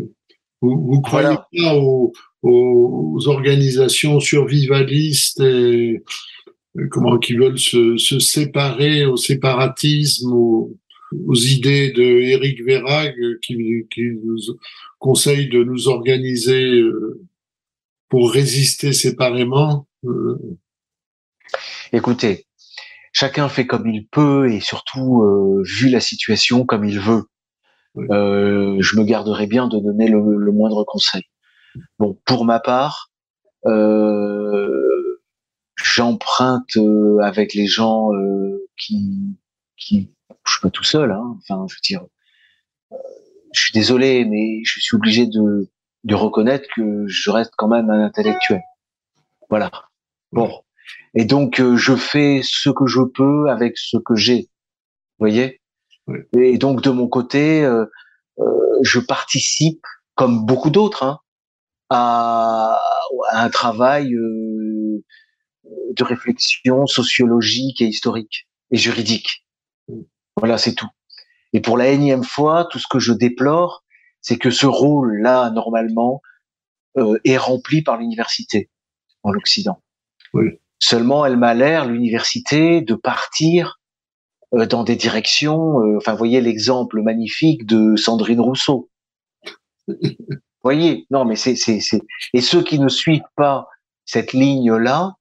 vous croyez Voilà. pas aux, aux organisations survivalistes et comment qui veulent se, se séparer au séparatisme, aux, aux idées de euh, qui, qui nous conseille de nous organiser euh, pour résister séparément. Euh, Écoutez, chacun fait comme il peut et surtout, euh, vu la situation, comme il veut. Euh, je me garderai bien de donner le, le moindre conseil. Bon, pour ma part, euh, j'emprunte avec les gens qui, qui, je suis pas tout seul. Hein, enfin, je veux dire, je suis désolé, mais je suis obligé de, de reconnaître que je reste quand même un intellectuel. Voilà. Bon. Et donc, euh, je fais ce que je peux avec ce que j'ai. Vous voyez? Oui. Et donc, de mon côté, euh, euh, je participe, comme beaucoup d'autres, hein, à, à un travail euh, de réflexion sociologique et historique et juridique. Voilà, c'est tout. Et pour la énième fois, tout ce que je déplore, c'est que ce rôle-là, normalement, euh, est rempli par l'université en l'Occident. Oui. Seulement, elle m'a l'air, l'université, de partir euh, dans des directions. euh, Enfin, voyez l'exemple magnifique de Sandrine Rousseau. [LAUGHS] voyez, non, mais c'est, c'est, c'est. Et ceux qui ne suivent pas cette ligne-là,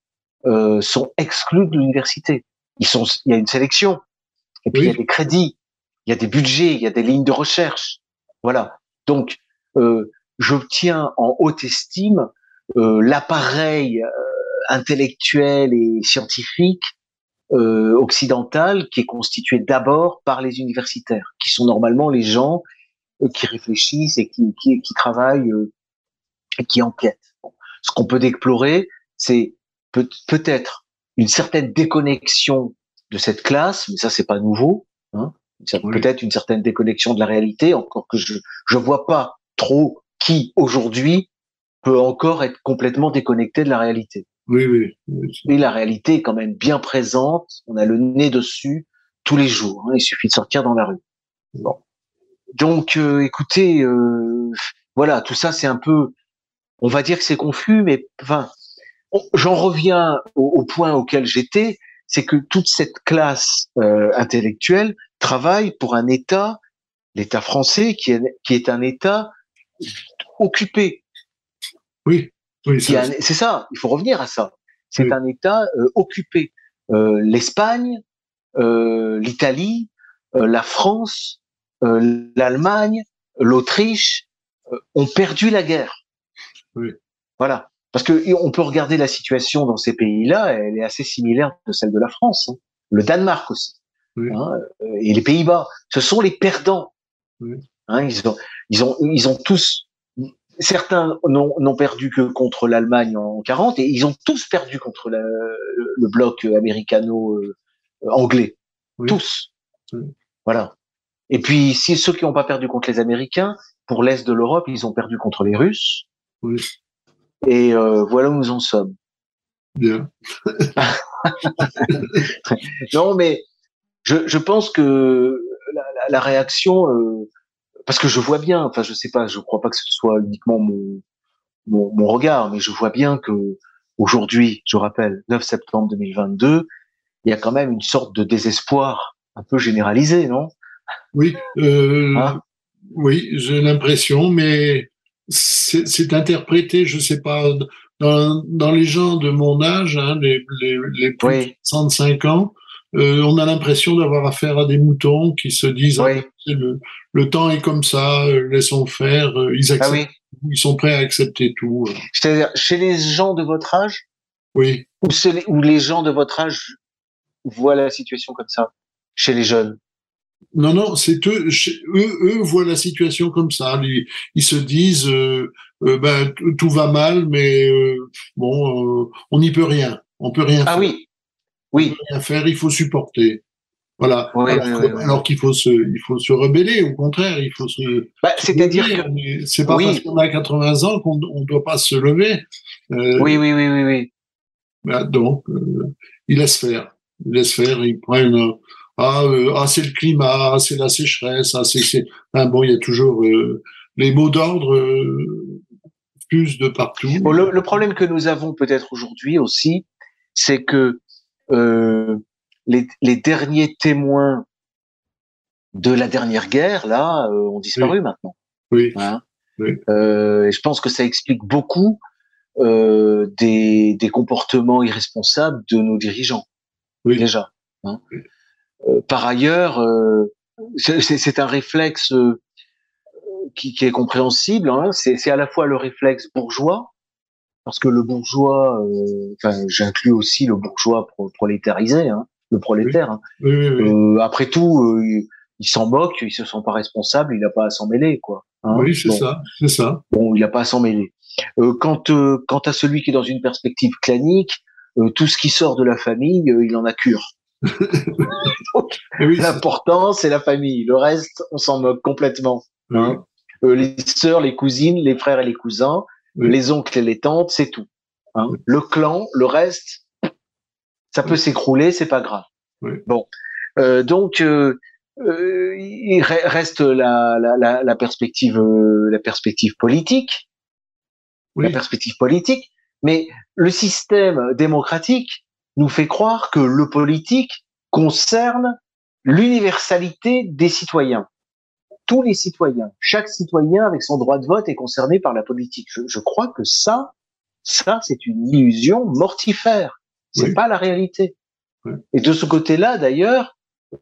euh, sont exclus de l'université. Ils sont, il y a une sélection, et puis il y a des crédits, il y a des budgets, il y a des lignes de recherche. Voilà. Donc, euh, je tiens en haute estime euh, l'appareil euh, intellectuel et scientifique euh, occidental qui est constitué d'abord par les universitaires, qui sont normalement les gens euh, qui réfléchissent et qui, qui, qui travaillent euh, et qui enquêtent. Ce qu'on peut déplorer, c'est peut- peut-être une certaine déconnexion de cette classe, mais ça c'est pas nouveau. Hein. Oui. Peut-être une certaine déconnexion de la réalité, encore que je je vois pas trop qui aujourd'hui peut encore être complètement déconnecté de la réalité. Oui, oui. oui. Mais la réalité est quand même bien présente. On a le nez dessus tous les jours. hein. Il suffit de sortir dans la rue. Bon. Donc, euh, écoutez, euh, voilà, tout ça, c'est un peu, on va dire que c'est confus, mais enfin, j'en reviens au, au point auquel j'étais, c'est que toute cette classe euh, intellectuelle travaille pour un État, l'État français, qui est, qui est un État occupé, Oui, oui, un- c'est ça, il faut revenir à ça. C'est Oui. un État euh, occupé. Euh, L'Espagne, euh, l'Italie, euh, la France, euh, l'Allemagne, l'Autriche euh, ont perdu la guerre. Oui. Voilà. Parce que on peut regarder la situation dans ces pays-là, elle est assez similaire de celle de la France. hein. Le Danemark aussi. Oui. hein, et les Pays-Bas. Ce sont les perdants. Oui. Hein, ils ont, ils ont, ils ont tous, certains n'ont perdu que contre l'Allemagne en 40 et ils ont tous perdu contre la- le bloc américano-anglais. Oui. Tous. Oui. Voilà. Et puis, si ceux qui n'ont pas perdu contre les Américains, pour l'Est de l'Europe, ils ont perdu contre les Russes. Oui. Et euh, voilà où nous en sommes. bien. [LAUGHS] Non, mais je, je pense que la, la- la réaction, euh, parce que je vois bien, enfin je sais pas, je crois pas que ce soit uniquement mon, mon, mon regard, mais je vois bien que aujourd'hui, je rappelle, 9 septembre 2022, il y a quand même une sorte de désespoir un peu généralisé, non? Oui, euh, Hein? oui, j'ai l'impression, mais c'est interprété, je sais pas, dans, dans les gens de mon âge, hein, les, les, les plus Oui. de 65 ans, euh, on a l'impression d'avoir affaire à des moutons qui se disent Oui. Le, le temps est comme ça, euh, laissons faire, euh, ils Ah acceptent, oui. ils sont prêts à accepter tout. euh. C'est-à-dire chez les gens de votre âge? Oui, ou, les, ou les gens de votre âge voient la situation comme ça chez les jeunes? Non, non, c'est eux, eux, eux voient la situation comme ça. Ils, ils se disent, euh, euh, ben, tout va mal, mais euh, bon, on n'y peut rien. On peut rien Ah faire. oui, oui, rien faire, il faut supporter. Voilà. Alors qu'il faut se, il faut se rebeller. Au contraire, il faut se. Bah, c'est-à-dire que C'est pas Oui. parce qu'on a 80 ans qu'on ne doit pas se lever. Euh, oui, oui, oui, oui, oui. ben, donc, euh, ils laissent faire. Ils laissent faire. Ils prennent. euh, ah, euh, ah c'est le climat, ah, c'est la sécheresse, ah, c'est. c'est- Enfin, bon, il y a toujours euh, les mots d'ordre euh, fusent de partout. Bon, le, le problème que nous avons peut-être aujourd'hui aussi, c'est que euh, les, les derniers témoins de la dernière guerre, là, euh, ont disparu maintenant. Oui, hein. Oui. Euh, et je pense que ça explique beaucoup euh, des, des comportements irresponsables de nos dirigeants, Oui. déjà. hein. Oui. Euh, par ailleurs, euh, c'est un réflexe euh, qui, qui est compréhensible. Hein. C'est à la fois le réflexe bourgeois, parce que le bourgeois, euh, enfin, j'inclus aussi le bourgeois pro- prolétarisé, hein, le prolétaire. hein. oui, oui, oui. Euh, après tout, euh, il, il s'en moque, il se sent pas responsable, il n'a pas à s'en mêler, quoi. hein. oui, c'est Bon. ça, c'est ça. Bon, il n'a pas à s'en mêler. Euh, quant, euh, quant à celui qui est dans une perspective clanique, tout ce qui sort de la famille, il en a cure. [LAUGHS] C'est- L'important, c'est la famille. Le reste, on s'en moque complètement. hein. Les sœurs, les cousines, les frères et les cousins, les oncles et les tantes, c'est tout. hein. Le clan, le reste, ça peut Oui. s'écrouler, c'est pas grave. Oui. Bon, Euh, donc euh, euh, il re- reste la, la, la, la perspective, euh, la perspective politique, Oui. la perspective politique. Mais le système démocratique nous fait croire que le politique concerne l'universalité des citoyens. Tous les citoyens, chaque citoyen avec son droit de vote est concerné par la politique. Je, je crois que ça, ça c'est une illusion mortifère. C'est pas la réalité. Et de ce côté-là, d'ailleurs,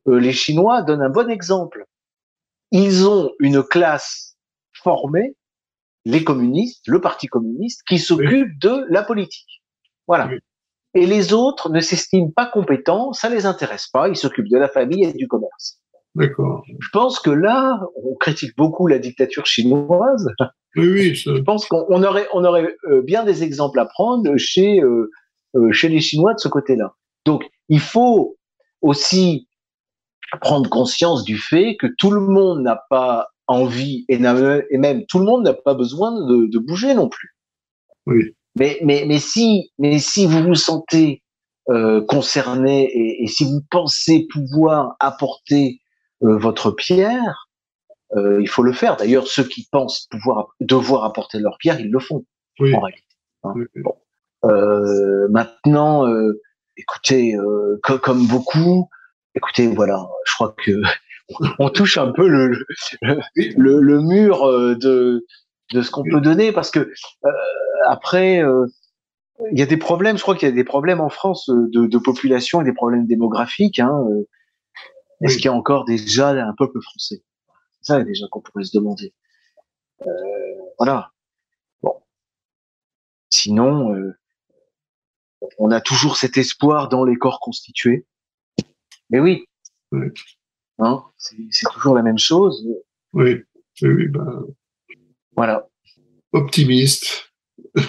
euh, les Chinois donnent un bon exemple. Ils ont une classe formée, les communistes, le Parti communiste, qui s'occupe de la politique. Voilà. Et les autres ne s'estiment pas compétents, ça les intéresse pas, ils s'occupent de la famille et du commerce. D'accord. Je pense que là, on critique beaucoup la dictature chinoise. Oui, oui. Je pense qu'on aurait, on aurait euh, bien des exemples à prendre chez, euh, chez les Chinois de ce côté-là. Donc, il faut aussi prendre conscience du fait que tout le monde n'a pas envie et, et, même tout le monde n'a pas besoin de, de, bouger non plus. Oui. Mais, mais, mais, si, mais si vous vous sentez euh, concerné et, et, si vous pensez pouvoir apporter euh, votre pierre, euh, il faut le faire. D'ailleurs, ceux qui pensent pouvoir devoir apporter leur pierre, ils le font oui. en réalité. Hein. Bon. Euh, maintenant, écoutez, comme beaucoup, écoutez, voilà, je crois que [LAUGHS] on touche un peu le, le, le mur de, de ce qu'on peut donner parce que euh, après euh, il y a des problèmes je crois qu'il y a des problèmes en France de, de population et des problèmes démographiques hein. est-ce qu'il y a encore déjà un peuple français? Ça déjà qu'on pourrait se demander. Euh, voilà. Bon. Sinon on a toujours cet espoir dans les corps constitués mais oui oui. Hein, c'est toujours la même chose. Oui, oui, ben... Voilà. Optimiste. [LAUGHS]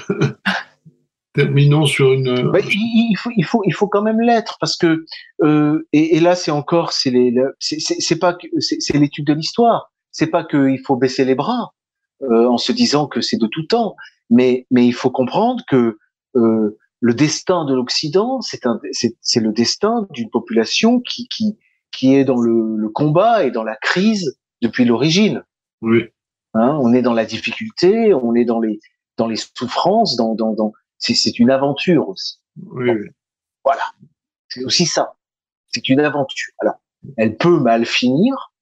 Terminons sur une. Ben, il, faut, il faut, il faut quand même l'être parce que euh, et, et, là c'est encore c'est les c'est pas c'est l'étude de l'histoire. C'est pas qu'il faut baisser les bras euh, en se disant que c'est de tout temps, mais mais il faut comprendre que euh, le destin de l'Occident c'est un c'est le destin d'une population qui qui qui est dans le, le, combat et dans la crise depuis l'origine. Oui. Hein, on est dans la difficulté, on est dans les dans les souffrances, dans dans, dans c'est une aventure aussi. Oui. Voilà, c'est aussi ça. C'est une aventure. Alors, elle peut mal finir.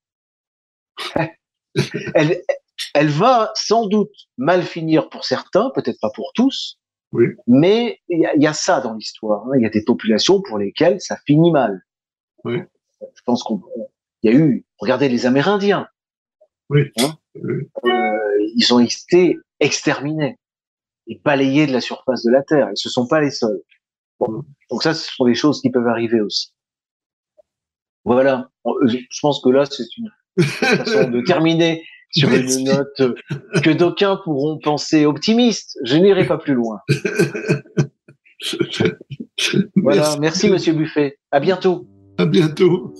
[LAUGHS] elle elle va sans doute mal finir pour certains, peut-être pas pour tous. Oui. Mais il y, y, a ça dans l'histoire. Hein. Il y a des populations pour lesquelles ça finit mal. Oui je pense qu'il y a eu, regardez les Amérindiens. Oui. Hein euh, ils ont été exterminés et balayés de la surface de la Terre. Ils ne sont pas les seuls. Bon. Donc ça, ce sont des choses qui peuvent arriver aussi. Voilà. Je pense que là, c'est une [LAUGHS] façon de terminer sur une note que d'aucuns pourront penser optimiste. Je n'irai pas plus loin. [LAUGHS] voilà. Merci, Monsieur Buffet. À bientôt. À bientôt.